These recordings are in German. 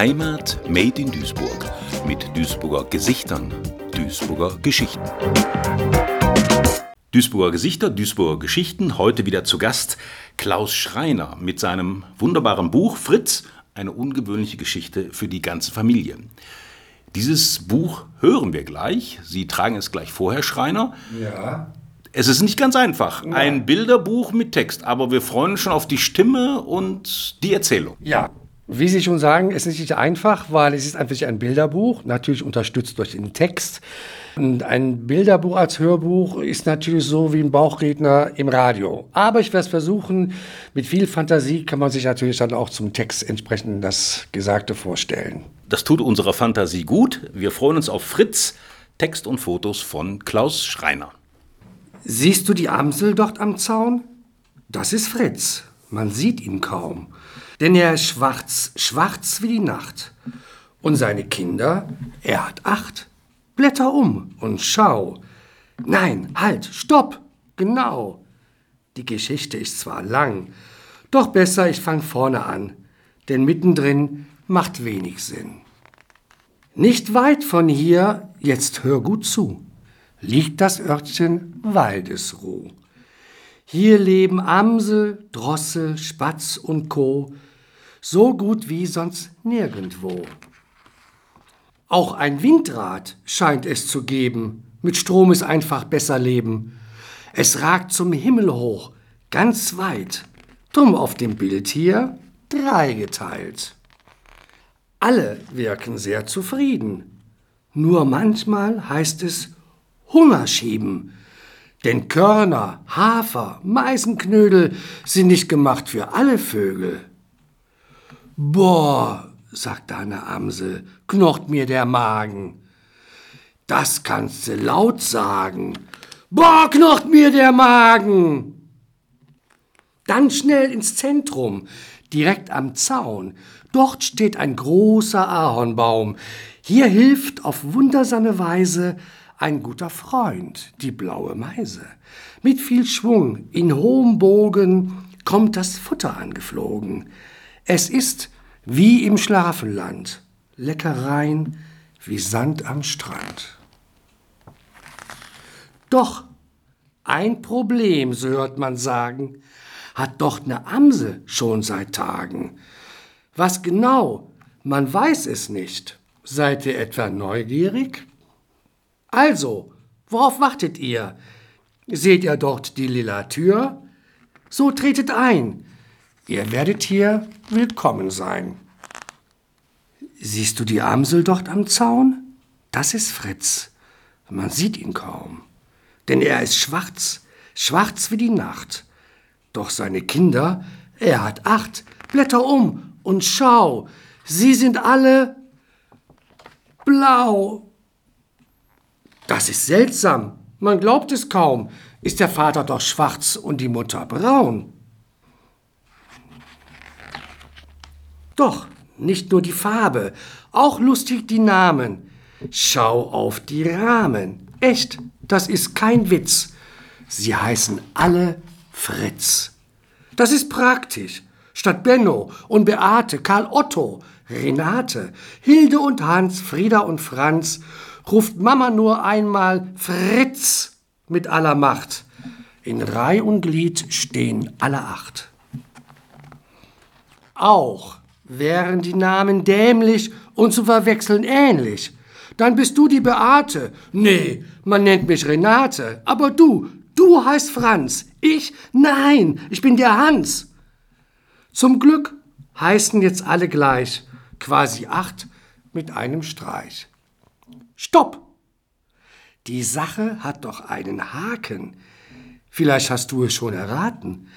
Heimat Made in Duisburg mit Duisburger Gesichtern, Duisburger Geschichten. Duisburger Gesichter, Duisburger Geschichten, heute wieder zu Gast Klaus Schreiner mit seinem wunderbaren Buch Fritz, eine ungewöhnliche Geschichte für die ganze Familie. Dieses Buch hören wir gleich. Sie tragen es gleich vor, Herr Schreiner. Ja. Es ist nicht ganz einfach. Ja. Ein Bilderbuch mit Text, aber wir freuen uns schon auf die Stimme und die Erzählung. Ja. Wie Sie schon sagen, es ist nicht einfach, weil es ist einfach ein Bilderbuch, natürlich unterstützt durch den Text. Und ein Bilderbuch als Hörbuch ist natürlich so wie ein Bauchredner im Radio. Aber ich werde es versuchen, mit viel Fantasie kann man sich natürlich dann auch zum Text entsprechend das Gesagte vorstellen. Das tut unserer Fantasie gut. Wir freuen uns auf Fritz, Text und Fotos von Klaus Schreiner. Siehst du die Amsel dort am Zaun? Das ist Fritz. Man sieht ihn kaum. Denn er ist schwarz, schwarz wie die Nacht. Und seine Kinder, er hat acht. Blätter um und schau. Nein, halt, stopp, genau. Die Geschichte ist zwar lang, doch besser, ich fang vorne an, denn mittendrin macht wenig Sinn. Nicht weit von hier, jetzt hör gut zu, liegt das Örtchen Waldesruh. Hier leben Amsel, Drossel, Spatz und Co. so gut wie sonst nirgendwo. Auch ein Windrad scheint es zu geben, mit Strom ist einfach besser leben. Es ragt zum Himmel hoch, ganz weit, drum auf dem Bild hier dreigeteilt. Alle wirken sehr zufrieden, nur manchmal heißt es Hunger schieben, denn Körner, Hafer, Meisenknödel sind nicht gemacht für alle Vögel. Boah, sagt eine Amsel, knocht mir der Magen. Das kannst du laut sagen. Boah, knocht mir der Magen. Dann schnell ins Zentrum, direkt am Zaun. Dort steht ein großer Ahornbaum. Hier hilft auf wundersame Weise ein guter Freund, die blaue Meise. Mit viel Schwung, in hohem Bogen, kommt das Futter angeflogen. Es ist wie im Schlafenland, Leckereien wie Sand am Strand. Doch ein Problem, so hört man sagen, hat doch ne Amsel schon seit Tagen. Was genau, man weiß es nicht. Seid ihr etwa neugierig? Also, worauf wartet ihr? Seht ihr dort die lila Tür? So tretet ein. Ihr werdet hier willkommen sein. Siehst du die Amsel dort am Zaun? Das ist Fritz. Man sieht ihn kaum. Denn er ist schwarz, schwarz wie die Nacht. Doch seine Kinder, er hat acht. Blätter um und schau, sie sind alle blau. Das ist seltsam. Man glaubt es kaum. Ist der Vater doch schwarz und die Mutter braun? Doch, nicht nur die Farbe, auch lustig die Namen. Schau auf die Rahmen. Echt, das ist kein Witz. Sie heißen alle Fritz. Das ist praktisch. Statt Benno und Beate, Karl Otto, Renate, Hilde und Hans, Frieda und Franz ruft Mama nur einmal Fritz mit aller Macht. In Reih und Glied stehen alle acht. Auch wären die Namen dämlich und zu verwechseln ähnlich. Dann bist du die Beate. Nee, man nennt mich Renate. Aber du, du heißt Franz. Ich? Nein, ich bin der Hans. Zum Glück heißen jetzt alle gleich, quasi acht mit einem Streich. Stopp! Die Sache hat doch einen Haken. Vielleicht hast du es schon erraten.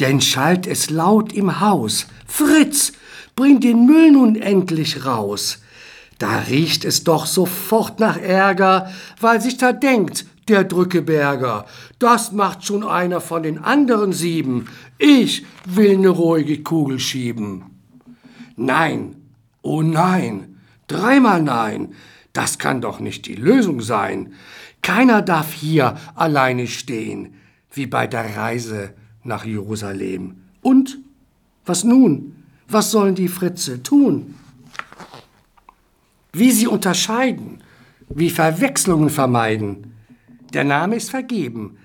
Denn schallt es laut im Haus. Fritz, bring den Müll nun endlich raus. Da riecht es doch sofort nach Ärger, weil sich da denkt, der Drückeberger, das macht schon einer von den anderen sieben. Ich will ne ruhige Kugel schieben. Nein, oh nein, dreimal nein, das kann doch nicht die Lösung sein. Keiner darf hier alleine stehen, wie bei der Reise nach Jerusalem. Und? Was nun? Was sollen die Fritze tun? wie sie unterscheiden, wie Verwechslungen vermeiden. Der Name ist vergeben,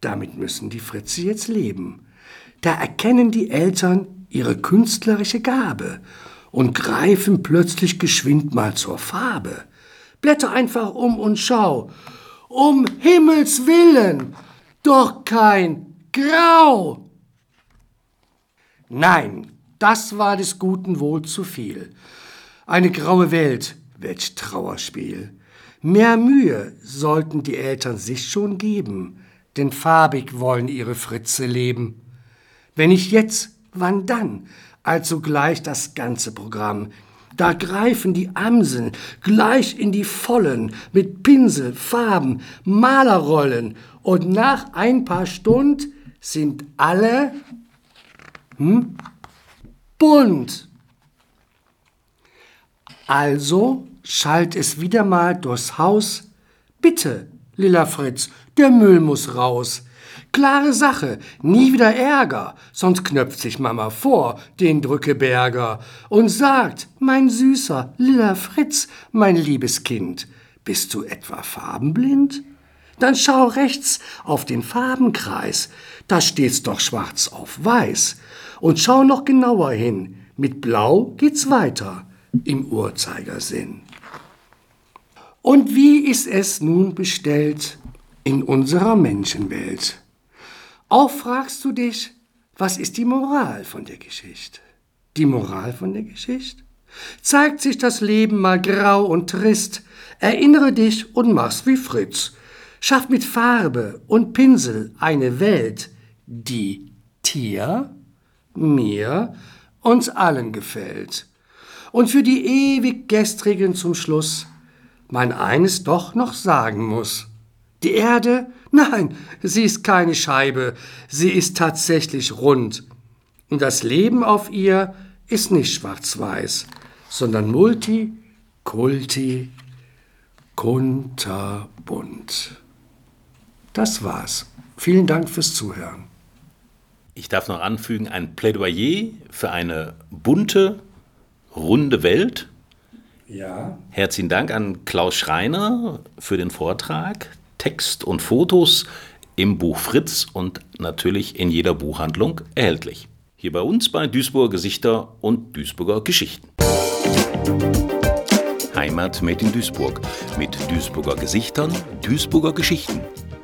damit müssen die Fritze jetzt leben. Da erkennen die Eltern ihre künstlerische Gabe und greifen plötzlich geschwind mal zur Farbe. Blätter einfach um und schau. Um Himmels willen, doch kein Grau. Nein, das war des Guten wohl zu viel. Eine graue Welt, welch Trauerspiel. Mehr Mühe sollten die Eltern sich schon geben, denn farbig wollen ihre Fritze leben. Wenn nicht jetzt, wann dann? Also gleich das ganze Programm. Da greifen die Amseln gleich in die Vollen mit Pinsel, Farben, Malerrollen und nach ein paar Stunden sind alle hm, bunt. Also schallt es wieder mal durchs Haus. Bitte, Lilla Fritz, der Müll muss raus. Klare Sache, nie wieder Ärger, sonst knöpft sich Mama vor, den Drückeberger, und sagt, mein süßer, lilla Fritz, mein liebes Kind, bist du etwa farbenblind? Dann schau rechts auf den Farbenkreis, da steht's doch schwarz auf weiß. Und schau noch genauer hin, mit Blau geht's weiter im Uhrzeigersinn. Und wie ist es nun bestellt in unserer Menschenwelt? Auch fragst du dich, was ist die Moral von der Geschichte? Die Moral von der Geschichte? Zeigt sich das Leben mal grau und trist, erinnere dich und mach's wie Fritz. Schaff mit Farbe und Pinsel eine Welt, die Tier, mir, uns allen gefällt. Und für die ewig Gestrigen zum Schluss man eines doch noch sagen muss. Die Erde, nein, sie ist keine Scheibe, sie ist tatsächlich rund. Und das Leben auf ihr ist nicht schwarz-weiß, sondern multi, kulti, kunterbunt. Das war's. Vielen Dank fürs Zuhören. Ich darf noch anfügen, ein Plädoyer für eine bunte, runde Welt. Ja. Herzlichen Dank an Klaus Schreiner für den Vortrag. Text und Fotos im Buch Fritz und natürlich in jeder Buchhandlung erhältlich. Hier bei uns bei Duisburger Gesichter und Duisburger Geschichten. Heimat made in Duisburg mit Duisburger Gesichtern, Duisburger Geschichten.